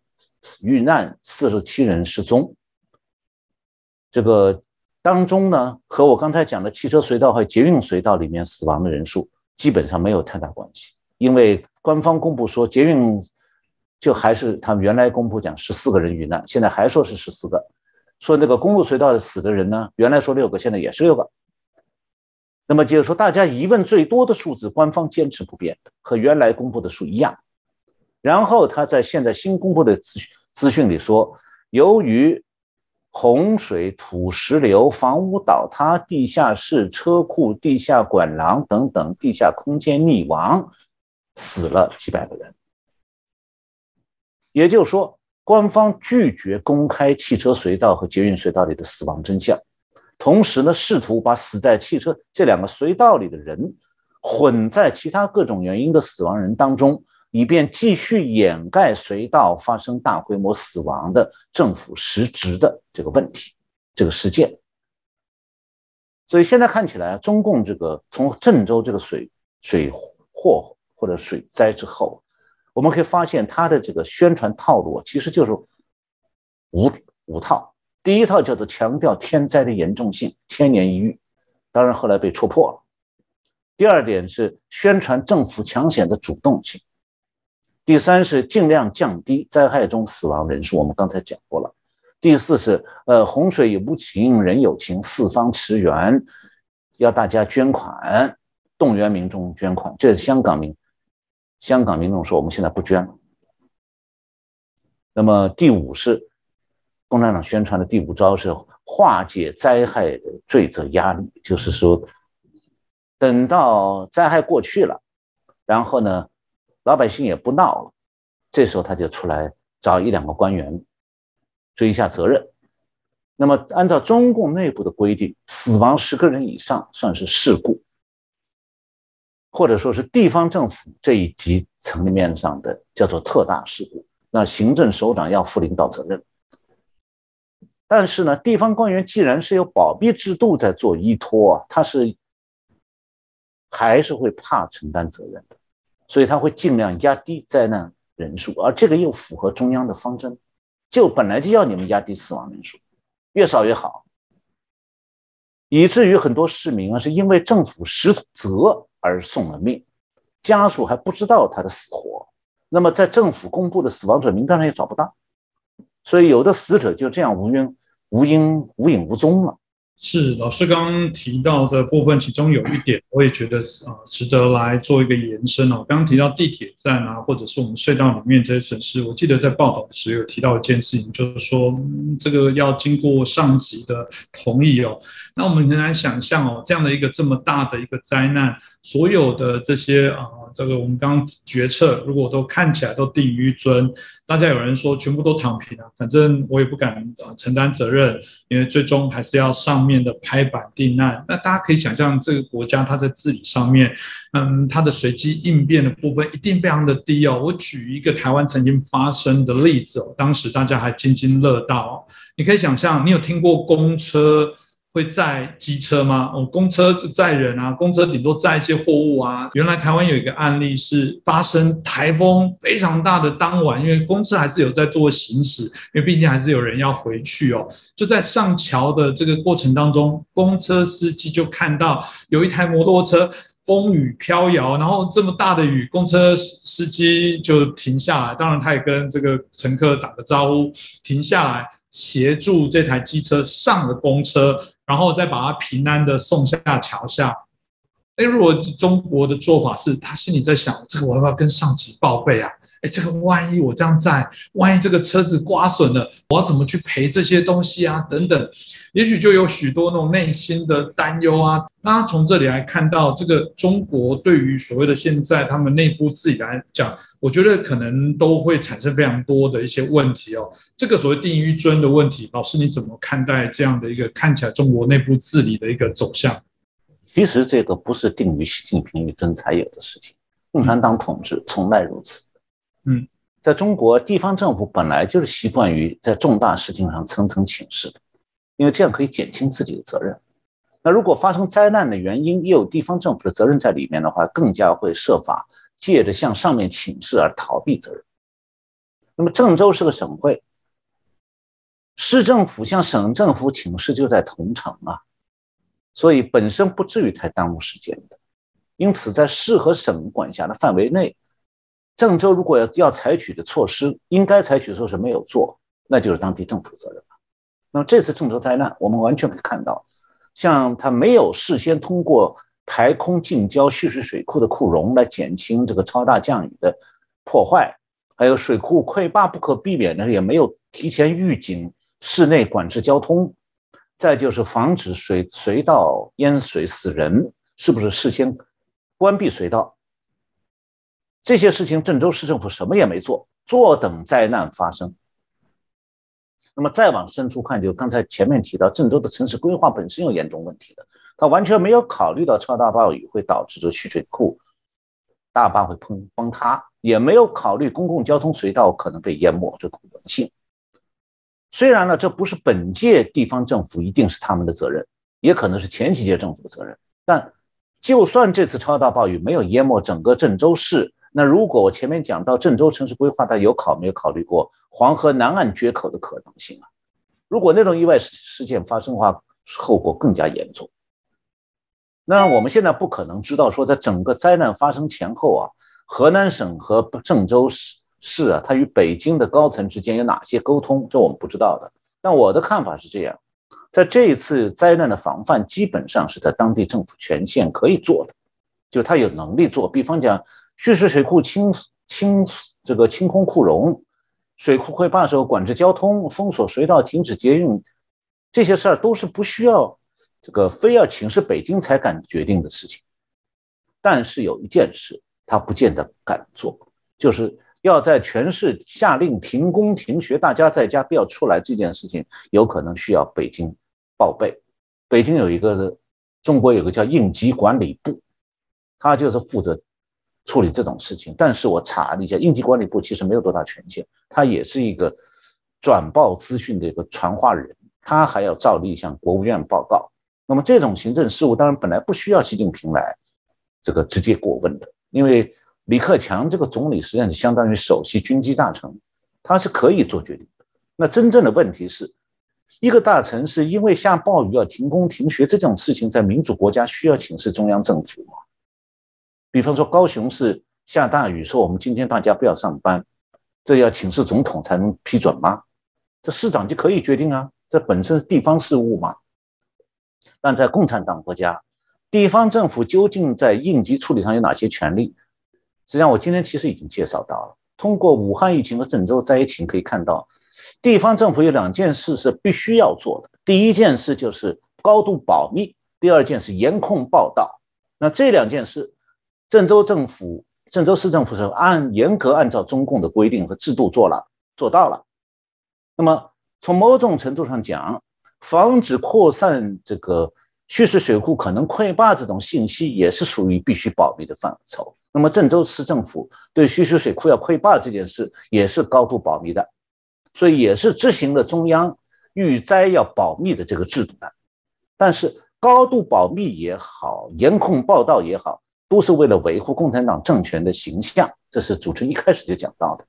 遇难，四十七人失踪。这个当中呢，和我刚才讲的汽车隧道和捷运隧道里面死亡的人数基本上没有太大关系，因为官方公布说捷运。就还是他们原来公布讲十四个人遇难，现在还说是十四个。说那个公路隧道死的人呢，原来说六个，现在也是六个。那么就是说，大家疑问最多的数字，官方坚持不变的，和原来公布的数一样。然后他在现在新公布的资资讯里说，由于洪水、土石流、房屋倒塌、地下室、车库、地下管廊等等地下空间溺亡，死了几百个人。也就是说，官方拒绝公开汽车隧道和捷运隧道里的死亡真相，同时呢，试图把死在汽车这两个隧道里的人混在其他各种原因的死亡人当中，以便继续掩盖隧道发生大规模死亡的政府失职的这个问题、这个事件。所以现在看起来，中共这个从郑州这个水水祸或者水灾之后。我们可以发现，他的这个宣传套路其实就是五五套。第一套叫做强调天灾的严重性，千年一遇，当然后来被戳破了。第二点是宣传政府抢险的主动性。第三是尽量降低灾害中死亡人数，我们刚才讲过了。第四是呃洪水有无情人有情，四方驰援，要大家捐款，动员民众捐款。这是香港民。香港民众说：“我们现在不捐了。”那么第五是共产党宣传的第五招是化解灾害的罪责压力，就是说，等到灾害过去了，然后呢，老百姓也不闹了，这时候他就出来找一两个官员追一下责任。那么按照中共内部的规定，死亡十个人以上算是事故。或者说是地方政府这一级层面上的叫做特大事故，那行政首长要负领导责任。但是呢，地方官员既然是有保密制度在做依托，他是还是会怕承担责任的，所以他会尽量压低灾难人数，而这个又符合中央的方针，就本来就要你们压低死亡人数，越少越好。以至于很多市民啊，是因为政府失责。而送了命，家属还不知道他的死活，那么在政府公布的死亡者名单上也找不到，所以有的死者就这样无缘无因无影无踪了。是老师刚刚提到的部分，其中有一点，我也觉得啊，值得来做一个延伸哦。刚刚提到地铁站啊，或者是我们隧道里面这些损失，我记得在报道时有提到一件事情，就是说这个要经过上级的同意哦。那我们很难想象哦，这样的一个这么大的一个灾难，所有的这些啊。这个我们刚决策，如果都看起来都定于尊，大家有人说全部都躺平了，反正我也不敢承担责任，因为最终还是要上面的拍板定案。那大家可以想象，这个国家它在治理上面，嗯，它的随机应变的部分一定非常的低哦。我举一个台湾曾经发生的例子哦，当时大家还津津乐道哦。你可以想象，你有听过公车？会载机车吗？哦，公车就载人啊，公车顶多载一些货物啊。原来台湾有一个案例是发生台风非常大的当晚，因为公车还是有在做行驶，因为毕竟还是有人要回去哦。就在上桥的这个过程当中，公车司机就看到有一台摩托车风雨飘摇，然后这么大的雨，公车司机就停下来，当然他也跟这个乘客打个招呼，停下来协助这台机车上了公车。然后再把他平安的送下桥下，哎，如果中国的做法是他心里在想，这个我要不要跟上级报备啊？哎，这个万一我这样在，万一这个车子刮损了，我要怎么去赔这些东西啊？等等，也许就有许多那种内心的担忧啊。那从这里来看到，这个中国对于所谓的现在他们内部自己来讲，我觉得可能都会产生非常多的一些问题哦。这个所谓定于尊的问题，老师你怎么看待这样的一个看起来中国内部治理的一个走向？其实这个不是定于习近平一尊才有的事情，共产党统治从来如此。嗯，在中国，地方政府本来就是习惯于在重大事情上层层请示的，因为这样可以减轻自己的责任。那如果发生灾难的原因也有地方政府的责任在里面的话，更加会设法借着向上面请示而逃避责任。那么郑州是个省会，市政府向省政府请示就在同城啊，所以本身不至于太耽误时间的。因此，在市和省管辖的范围内。郑州如果要要采取的措施，应该采取的措施没有做，那就是当地政府的责任了。那么这次郑州灾难，我们完全可以看到，像他没有事先通过排空近郊蓄水水库的库容来减轻这个超大降雨的破坏，还有水库溃坝不可避免的也没有提前预警室内管制交通，再就是防止水隧道淹水死人，是不是事先关闭隧道？这些事情，郑州市政府什么也没做，坐等灾难发生。那么再往深处看，就刚才前面提到，郑州的城市规划本身有严重问题的，它完全没有考虑到超大暴雨会导致这蓄水库大坝会崩崩塌，也没有考虑公共交通隧道可能被淹没这可能性。虽然呢，这不是本届地方政府一定是他们的责任，也可能是前几届政府的责任，但就算这次超大暴雨没有淹没整个郑州市，那如果我前面讲到郑州城市规划，它有考没有考虑过黄河南岸决口的可能性啊？如果那种意外事件发生的话，后果更加严重。那我们现在不可能知道说，在整个灾难发生前后啊，河南省和郑州市市啊，它与北京的高层之间有哪些沟通，这我们不知道的。但我的看法是这样，在这一次灾难的防范，基本上是在当地政府权限可以做的，就他有能力做。比方讲。蓄水水库清清这个清空库容，水库溃坝时候管制交通，封锁隧道，停止捷运，这些事儿都是不需要这个非要请示北京才敢决定的事情。但是有一件事，他不见得敢做，就是要在全市下令停工停学，大家在家不要出来这件事情，有可能需要北京报备。北京有一个中国有个叫应急管理部，他就是负责。处理这种事情，但是我查了一下，应急管理部其实没有多大权限，他也是一个转报资讯的一个传话人，他还要照例向国务院报告。那么这种行政事务当然本来不需要习近平来这个直接过问的，因为李克强这个总理实际上就相当于首席军机大臣，他是可以做决定的。那真正的问题是，一个大城市因为下暴雨要停工停学这种事情，在民主国家需要请示中央政府吗？比方说，高雄市下大雨，说我们今天大家不要上班，这要请示总统才能批准吗？这市长就可以决定啊，这本身是地方事务嘛。但在共产党国家，地方政府究竟在应急处理上有哪些权利？实际上，我今天其实已经介绍到了。通过武汉疫情和郑州灾情可以看到，地方政府有两件事是必须要做的。第一件事就是高度保密，第二件是严控报道。那这两件事。郑州政府、郑州市政府是按严格按照中共的规定和制度做了，做到了。那么从某种程度上讲，防止扩散这个蓄水水库可能溃坝这种信息，也是属于必须保密的范畴。那么郑州市政府对蓄水水库要溃坝这件事，也是高度保密的，所以也是执行了中央预灾要保密的这个制度的。但是高度保密也好，严控报道也好。都是为了维护共产党政权的形象，这是主持人一开始就讲到的。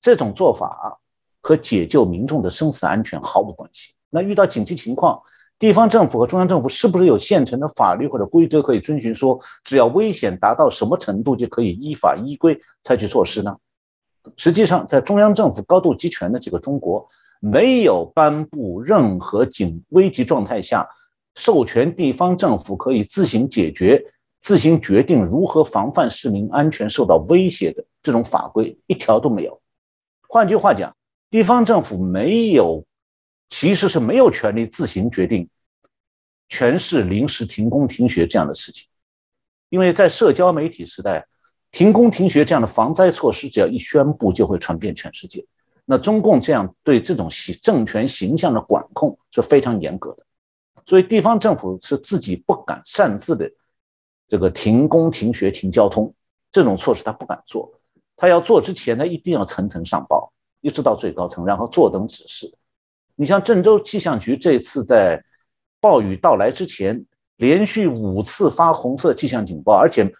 这种做法和解救民众的生死安全毫无关系。那遇到紧急情况，地方政府和中央政府是不是有现成的法律或者规则可以遵循？说只要危险达到什么程度，就可以依法依规采取措施呢？实际上，在中央政府高度集权的这个中国，没有颁布任何紧危急状态下授权地方政府可以自行解决、自行决定如何防范市民安全受到威胁的这种法规一条都没有。换句话讲，地方政府没有，其实是没有权利自行决定全市临时停工停学这样的事情，因为在社交媒体时代，停工停学这样的防灾措施只要一宣布就会传遍全世界。那中共这样对这种形政权形象的管控是非常严格的，所以地方政府是自己不敢擅自的这个停工停学停交通这种措施，他不敢做。他要做之前他，一定要层层上报，一直到最高层，然后坐等指示。你像郑州气象局这次在暴雨到来之前，连续五次发红色气象警报，而且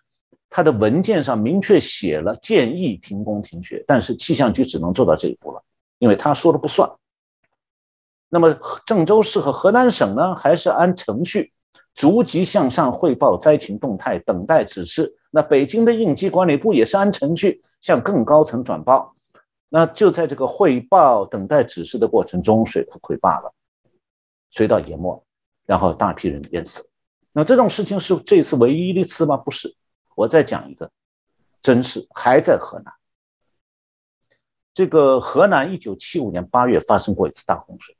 他的文件上明确写了建议停工停学，但是气象局只能做到这一步了。因为他说了不算。那么郑州市和河南省呢，还是按程序逐级向上汇报灾情动态，等待指示。那北京的应急管理部也是按程序向更高层转报。那就在这个汇报、等待指示的过程中，水库溃坝了，水到淹没，然后大批人淹死。那这种事情是这次唯一一次吗？不是。我再讲一个，真是还在河南。这个河南一九七五年八月发生过一次大洪水，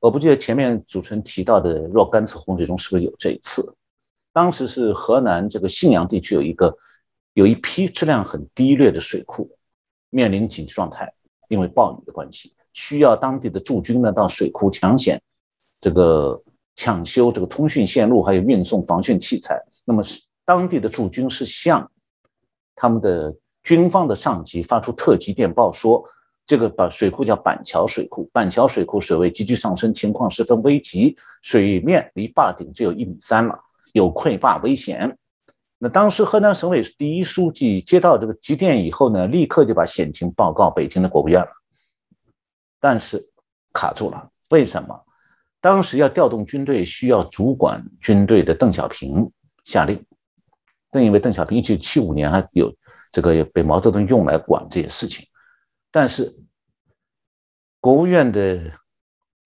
我不记得前面主持人提到的若干次洪水中是不是有这一次。当时是河南这个信阳地区有一个有一批质量很低劣的水库，面临紧急状态，因为暴雨的关系，需要当地的驻军呢到水库抢险，这个抢修这个通讯线路，还有运送防汛器材。那么是当地的驻军是向他们的。军方的上级发出特急电报说，这个把水库叫板桥水库，板桥水库水位急剧上升，情况十分危急，水面离坝顶只有一米三了，有溃坝危险。那当时河南省委第一书记接到这个急电以后呢，立刻就把险情报告北京的国务院了，但是卡住了。为什么？当时要调动军队，需要主管军队的邓小平下令。正因为邓小平一九七五年还有。这个被毛泽东用来管这些事情，但是国务院的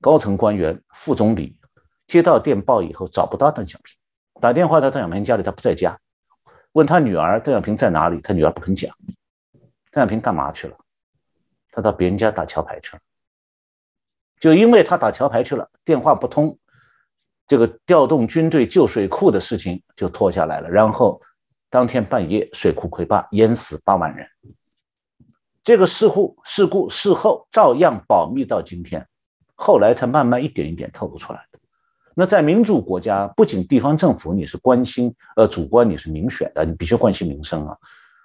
高层官员、副总理接到电报以后找不到邓小平，打电话到邓小平家里，他不在家，问他女儿邓小平在哪里，他女儿不肯讲。邓小平干嘛去了？他到别人家打桥牌去了。就因为他打桥牌去了，电话不通，这个调动军队救水库的事情就拖下来了，然后。当天半夜，水库溃坝，淹死八万人。这个事故事故事后照样保密到今天，后来才慢慢一点一点透露出来的。那在民主国家，不仅地方政府你是关心，呃，主观你是民选的，你必须关心民生啊，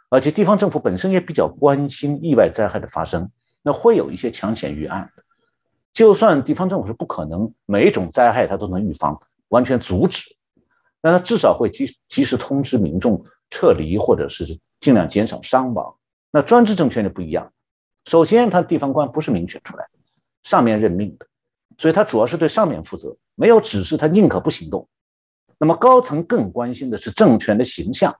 而且地方政府本身也比较关心意外灾害的发生，那会有一些抢险预案。就算地方政府是不可能每一种灾害它都能预防，完全阻止，但它至少会及及时通知民众。撤离或者是尽量减少伤亡。那专制政权就不一样，首先他地方官不是民选出来的，上面任命的，所以他主要是对上面负责，没有指示他宁可不行动。那么高层更关心的是政权的形象，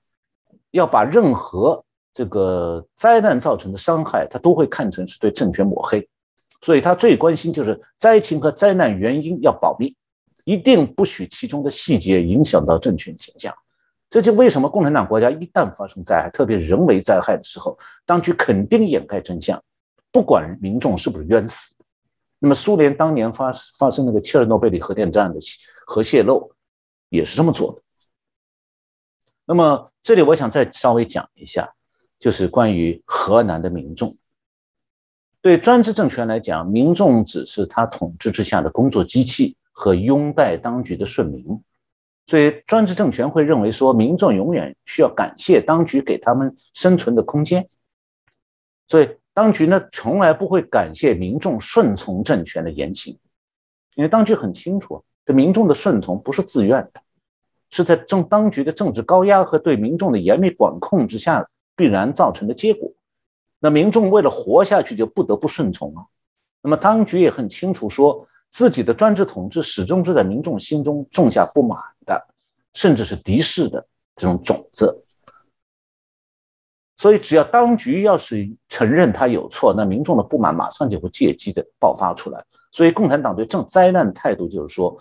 要把任何这个灾难造成的伤害，他都会看成是对政权抹黑，所以他最关心就是灾情和灾难原因要保密，一定不许其中的细节影响到政权形象。这就为什么共产党国家一旦发生灾害，特别人为灾害的时候，当局肯定掩盖真相，不管民众是不是冤死。那么苏联当年发发生那个切尔诺贝利核电站的核泄漏，也是这么做的。那么这里我想再稍微讲一下，就是关于河南的民众。对专制政权来讲，民众只是他统治之下的工作机器和拥戴当局的顺民。所以，专制政权会认为说，民众永远需要感谢当局给他们生存的空间。所以，当局呢，从来不会感谢民众顺从政权的言行，因为当局很清楚，这民众的顺从不是自愿的，是在政当局的政治高压和对民众的严密管控之下必然造成的结果。那民众为了活下去，就不得不顺从啊。那么，当局也很清楚说。自己的专制统治始终是在民众心中种下不满，甚至是敌视的这种种子。所以，只要当局要是承认他有错，那民众的不满马上就会借机的爆发出来。所以，共产党对这灾难态度就是说，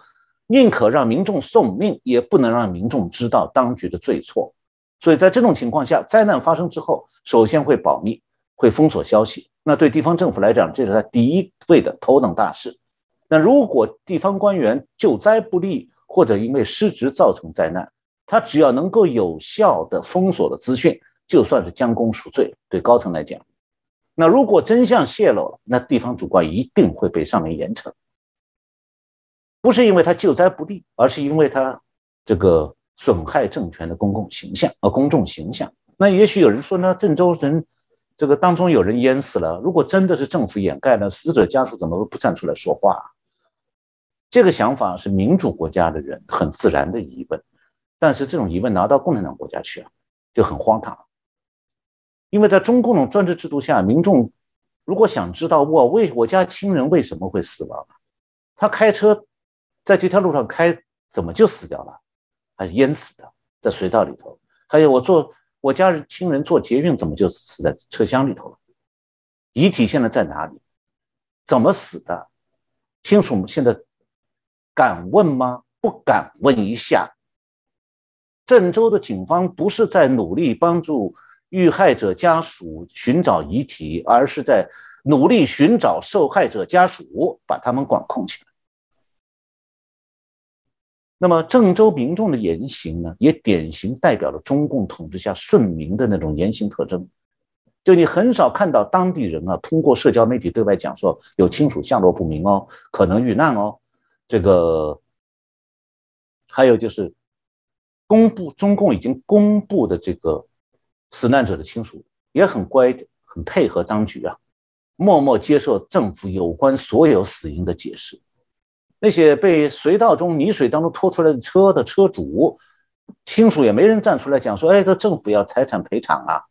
宁可让民众送命，也不能让民众知道当局的罪错。所以在这种情况下，灾难发生之后，首先会保密，会封锁消息。那对地方政府来讲，这是他第一位的头等大事。那如果地方官员救灾不力，或者因为失职造成灾难，他只要能够有效的封锁了资讯，就算是将功赎罪。对高层来讲，那如果真相泄露了，那地方主官一定会被上面严惩。不是因为他救灾不力，而是因为他这个损害政权的公共形象和公众形象。那也许有人说呢，郑州人这个当中有人淹死了，如果真的是政府掩盖呢，死者家属怎么不站出来说话？这个想法是民主国家的人很自然的疑问，但是这种疑问拿到共产党国家去啊，就很荒唐。因为在中共的专制制度下，民众如果想知道我为我家亲人为什么会死亡，他开车在这条路上开，怎么就死掉了？还是淹死的，在隧道里头？还有我坐我家人亲人坐捷运，怎么就死在车厢里头了？遗体现在在哪里？怎么死的？亲属现在？敢问吗？不敢问一下。郑州的警方不是在努力帮助遇害者家属寻找遗体，而是在努力寻找受害者家属，把他们管控起来。那么，郑州民众的言行呢，也典型代表了中共统治下顺民的那种言行特征。就你很少看到当地人啊，通过社交媒体对外讲说有亲属下落不明哦，可能遇难哦。这个还有就是公布中共已经公布的这个死难者的亲属也很乖，很配合当局啊，默默接受政府有关所有死因的解释。那些被隧道中泥水当中拖出来的车的车主亲属也没人站出来讲说，哎，这政府要财产赔偿啊，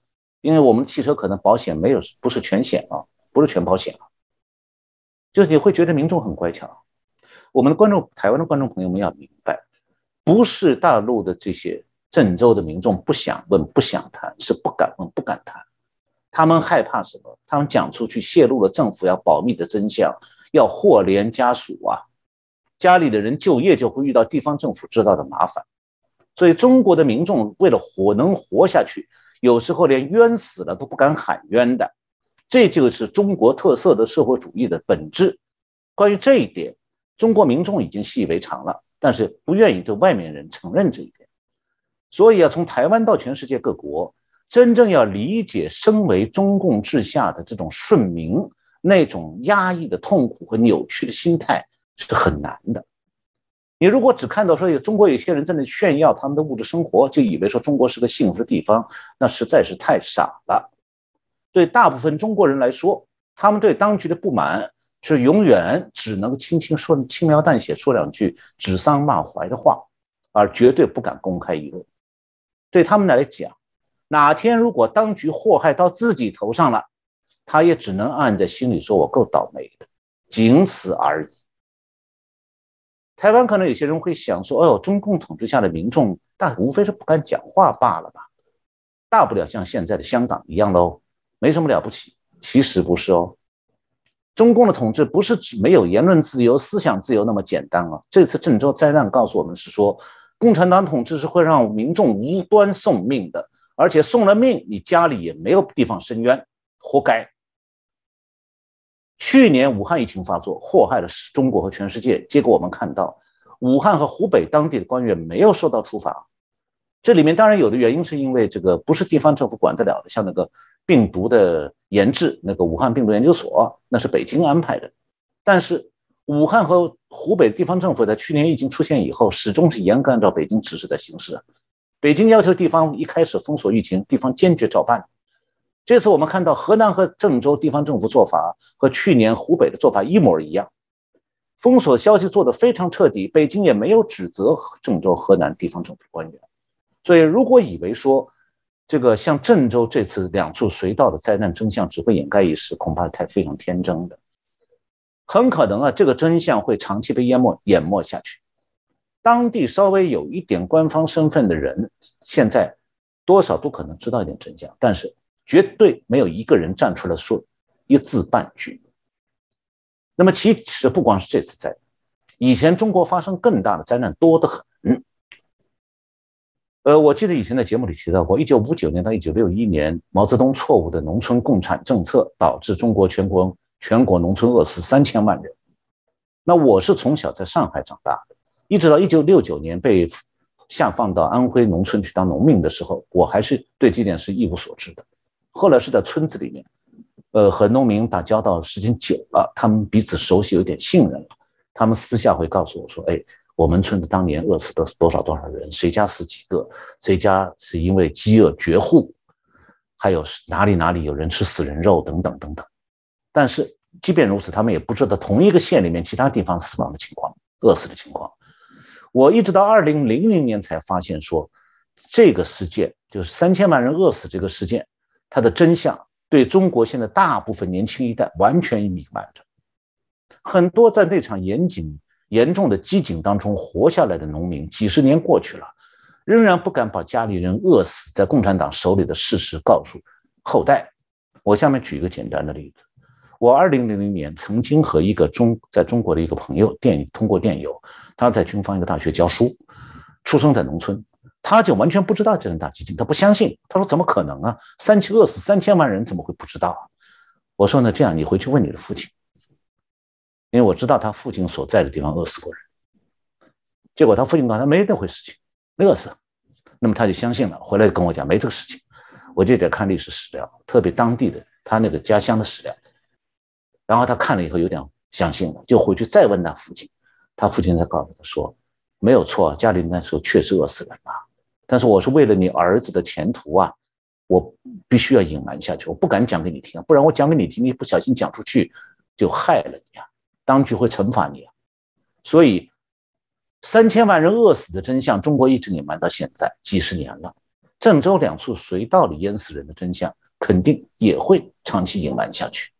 因为我们汽车可能保险没有，不是全险啊，不是全保险啊，就是你会觉得民众很乖巧。我们的观众，台湾的观众朋友们要明白，不是大陆的这些郑州的民众不想问、不想谈，是不敢问、不敢谈。他们害怕什么？他们讲出去泄露了政府要保密的真相，要祸连家属啊！家里的人就业就会遇到地方政府知道的麻烦。所以中国的民众为了活能活下去，有时候连冤死了都不敢喊冤的。这就是中国特色的社会主义的本质。关于这一点。中国民众已经习以为常了，但是不愿意对外面人承认这一点。所以啊，从台湾到全世界各国，真正要理解身为中共治下的这种顺民那种压抑的痛苦和扭曲的心态是很难的。你如果只看到说有中国有些人在那炫耀他们的物质生活，就以为说中国是个幸福的地方，那实在是太傻了。对大部分中国人来说，他们对当局的不满。是永远只能轻轻说、轻描淡写说两句指桑骂槐的话，而绝对不敢公开议论。对他们来讲，哪天如果当局祸害到自己头上了，他也只能暗在心里说：“我够倒霉的。”仅此而已。台湾可能有些人会想说：“哦，中共统治下的民众，但无非是不敢讲话罢了吧？大不了像现在的香港一样喽，没什么了不起。”其实不是哦。中共的统治不是指没有言论自由、思想自由那么简单啊！这次郑州灾难告诉我们是说，共产党统治是会让民众无端送命的，而且送了命，你家里也没有地方伸冤，活该。去年武汉疫情发作，祸害了中国和全世界，结果我们看到，武汉和湖北当地的官员没有受到处罚。这里面当然有的原因是因为这个不是地方政府管得了的，像那个。病毒的研制，那个武汉病毒研究所，那是北京安排的。但是武汉和湖北地方政府在去年疫情出现以后，始终是严格按照北京指示在行事。北京要求地方一开始封锁疫情，地方坚决照办。这次我们看到河南和郑州地方政府做法和去年湖北的做法一模一样，封锁消息做得非常彻底，北京也没有指责郑州、河南地方政府官员。所以，如果以为说，这个像郑州这次两处隧道的灾难真相只会掩盖一时，恐怕太非常天真的。很可能啊，这个真相会长期被淹没、淹没下去。当地稍微有一点官方身份的人，现在多少都可能知道一点真相，但是绝对没有一个人站出来说一字半句。那么，其实不光是这次灾难，以前中国发生更大的灾难多得很。呃，我记得以前在节目里提到过，一九五九年到一九六一年，毛泽东错误的农村共产政策导致中国全国全国农村饿死三千万人。那我是从小在上海长大的，一直到一九六九年被下放到安徽农村去当农民的时候，我还是对这件事一无所知的。后来是在村子里面，呃，和农民打交道时间久了，他们彼此熟悉，有点信任了。他们私下会告诉我说：“哎，我们村子当年饿死的多少多少人，谁家死几个，谁家是因为饥饿绝户，还有哪里哪里有人吃死人肉等等等等。”但是。即便如此，他们也不知道同一个县里面其他地方死亡的情况、饿死的情况。我一直到二零零零年才发现，说这个事件就是三千万人饿死这个事件，它的真相对中国现在大部分年轻一代完全隐瞒着。很多在那场严谨、严重的饥馑当中活下来的农民，几十年过去了，仍然不敢把家里人饿死在共产党手里的事实告诉后代。我下面举一个简单的例子。我二零零零年曾经和一个中在中国的一个朋友电通过电邮，他在军方一个大学教书，出生在农村，他就完全不知道这人大饥馑，他不相信，他说怎么可能啊？三七饿死三千万人怎么会不知道啊？我说呢，这样你回去问你的父亲，因为我知道他父亲所在的地方饿死过人，结果他父亲告诉他没那回事情，没饿死，那么他就相信了，回来跟我讲没这个事情，我就得看历史史料，特别当地的他那个家乡的史料。然后他看了以后有点相信了，就回去再问他父亲，他父亲才告诉他说，没有错，家里那时候确实饿死人了，但是我是为了你儿子的前途啊，我必须要隐瞒下去，我不敢讲给你听，不然我讲给你听，你不小心讲出去就害了你啊，当局会惩罚你。所以三千万人饿死的真相，中国一直隐瞒到现在几十年了，郑州两处水稻里淹死人的真相，肯定也会长期隐瞒下去。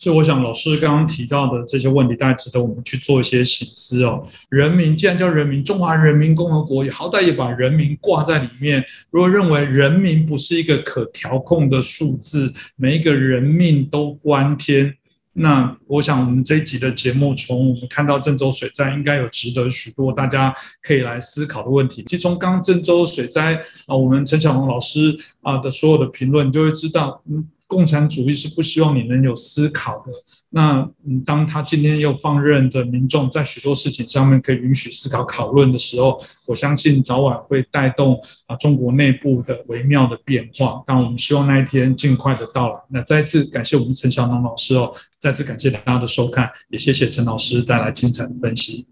所以，我想老师刚刚提到的这些问题，大概值得我们去做一些醒思哦。人民既然叫人民，中华人民共和国也好歹也把人民挂在里面。如果认为人民不是一个可调控的数字，每一个人命都关天，那我想我们这一集的节目，从我们看到郑州水灾，应该有值得许多大家可以来思考的问题。其实从刚郑州水灾啊，我们陈小龙老师啊的所有的评论，就会知道，嗯。共产主义是不希望你能有思考的。那嗯，当他今天又放任着民众在许多事情上面可以允许思考讨论的时候，我相信早晚会带动啊中国内部的微妙的变化。但我们希望那一天尽快的到来。那再次感谢我们陈小龙老师哦，再次感谢大家的收看，也谢谢陈老师带来精彩的分析。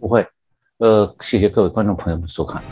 不会，呃，谢谢各位观众朋友们收看。